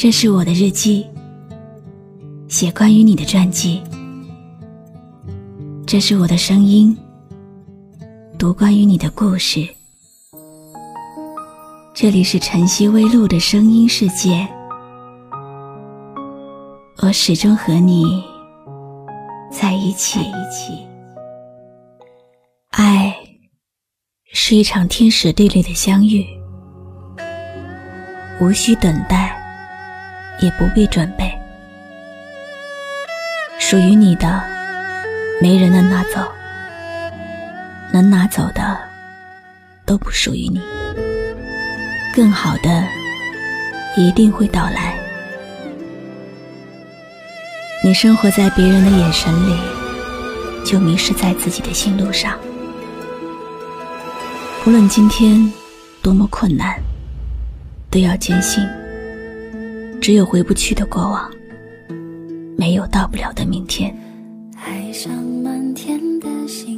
这是我的日记，写关于你的传记。这是我的声音，读关于你的故事。这里是晨曦微露的声音世界，我始终和你在一起。爱是一场天时地利的相遇，无需等待。也不必准备，属于你的，没人能拿走；能拿走的，都不属于你。更好的，一定会到来。你生活在别人的眼神里，就迷失在自己的心路上。无论今天多么困难，都要坚信。只有回不去的过往，没有到不了的明天。爱上满天的星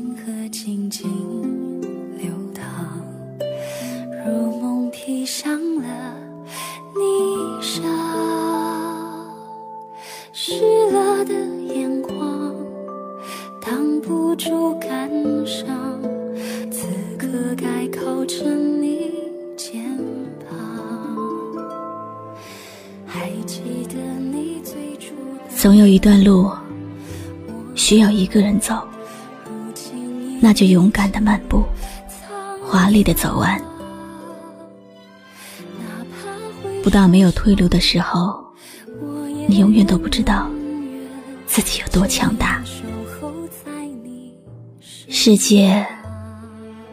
总有一段路需要一个人走，那就勇敢的漫步，华丽的走完。不到没有退路的时候，你永远都不知道自己有多强大。世界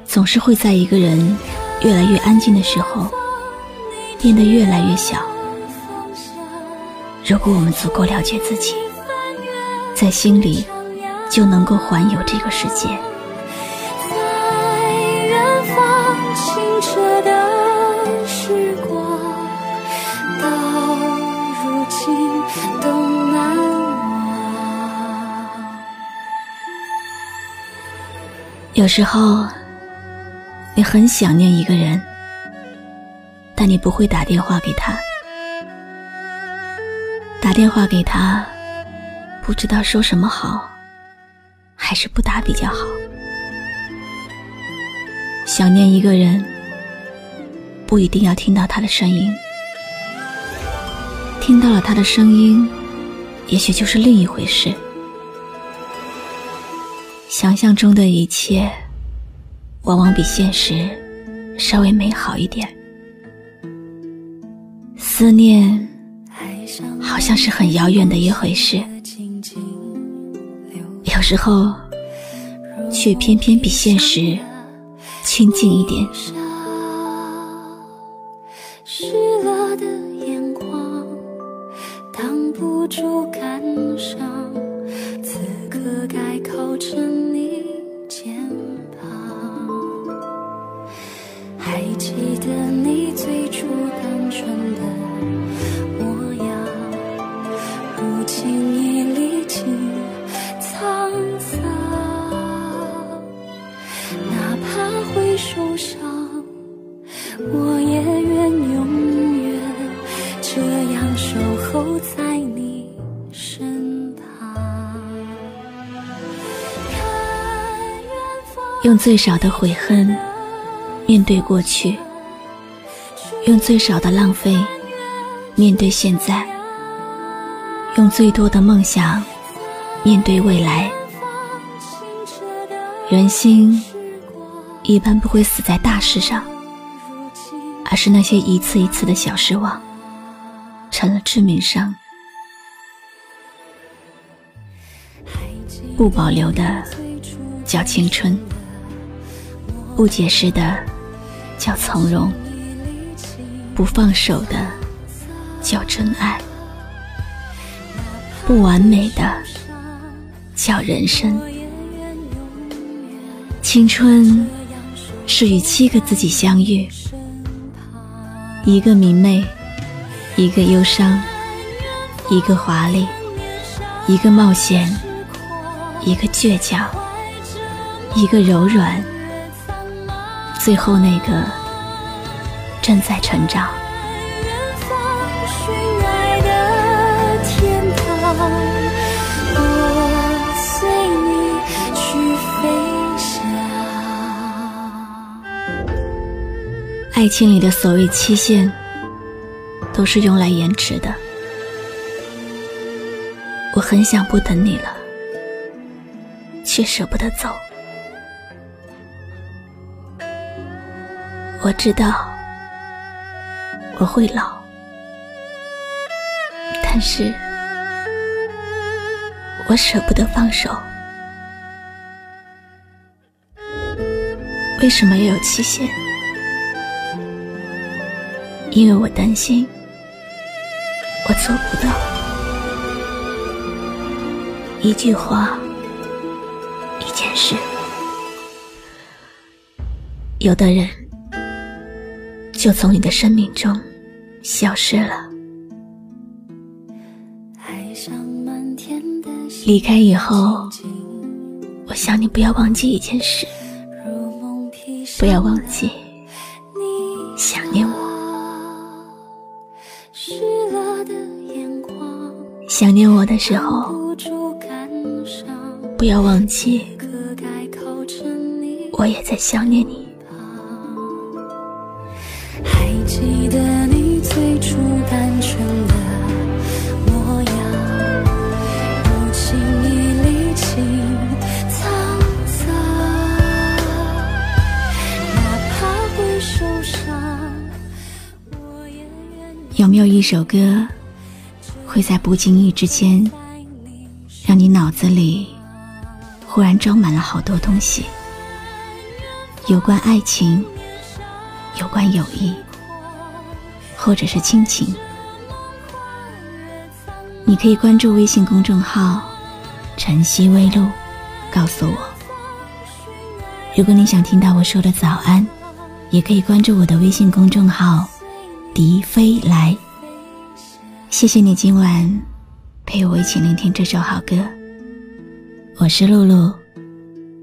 总是会在一个人越来越安静的时候，变得越来越小。如果我们足够了解自己，在心里就能够环游这个世界。在远方清澈的时光，到如今都难忘。有时候，你很想念一个人，但你不会打电话给他。打电话给他，不知道说什么好，还是不打比较好。想念一个人，不一定要听到他的声音，听到了他的声音，也许就是另一回事。想象中的一切，往往比现实稍微美好一点。思念。好像是很遥远的一回事，有时候却偏偏比现实亲近一点。湿了的眼眶挡不住感伤，此刻该靠着用最少的悔恨面对过去，用最少的浪费面对现在，用最多的梦想面对未来。人心。一般不会死在大事上，而是那些一次一次的小失望，成了致命伤。不保留的叫青春，不解释的叫从容，不放手的叫真爱，不完美的叫人生。青春。是与七个自己相遇，一个明媚，一个忧伤，一个华丽，一个冒险，一个倔强，一个柔软，最后那个正在成长。爱情里的所谓期限，都是用来延迟的。我很想不等你了，却舍不得走。我知道我会老，但是我舍不得放手。为什么要有期限？因为我担心我做不到。一句话，一件事，有的人。就从你的生命中消失了。离开以后，我想你不要忘记一件事，不要忘记想念我。想念我的时候，不要忘记，我也在想念你。一首歌，会在不经意之间，让你脑子里忽然装满了好多东西？有关爱情，有关友谊。或者是亲情，你可以关注微信公众号“晨曦微露”，告诉我。如果你想听到我说的早安，也可以关注我的微信公众号“笛飞来”。谢谢你今晚陪我一起聆听这首好歌。我是露露，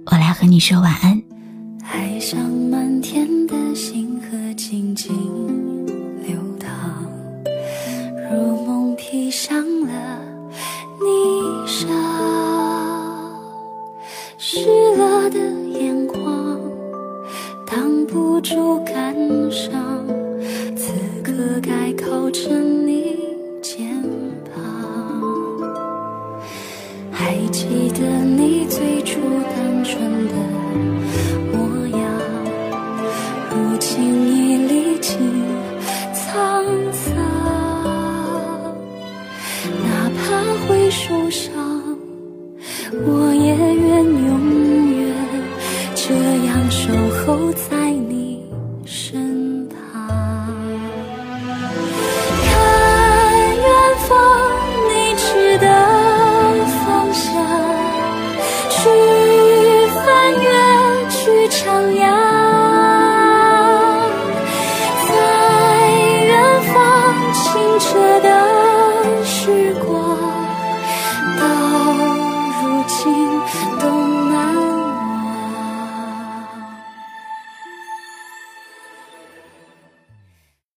我来和你说晚安。爱上满天的星河，静静流淌，如梦。披上了霓裳，湿了的眼眶挡不住感伤，此刻该靠着单纯的模样，如今已历经。受伤，我也愿永远这样守候在你身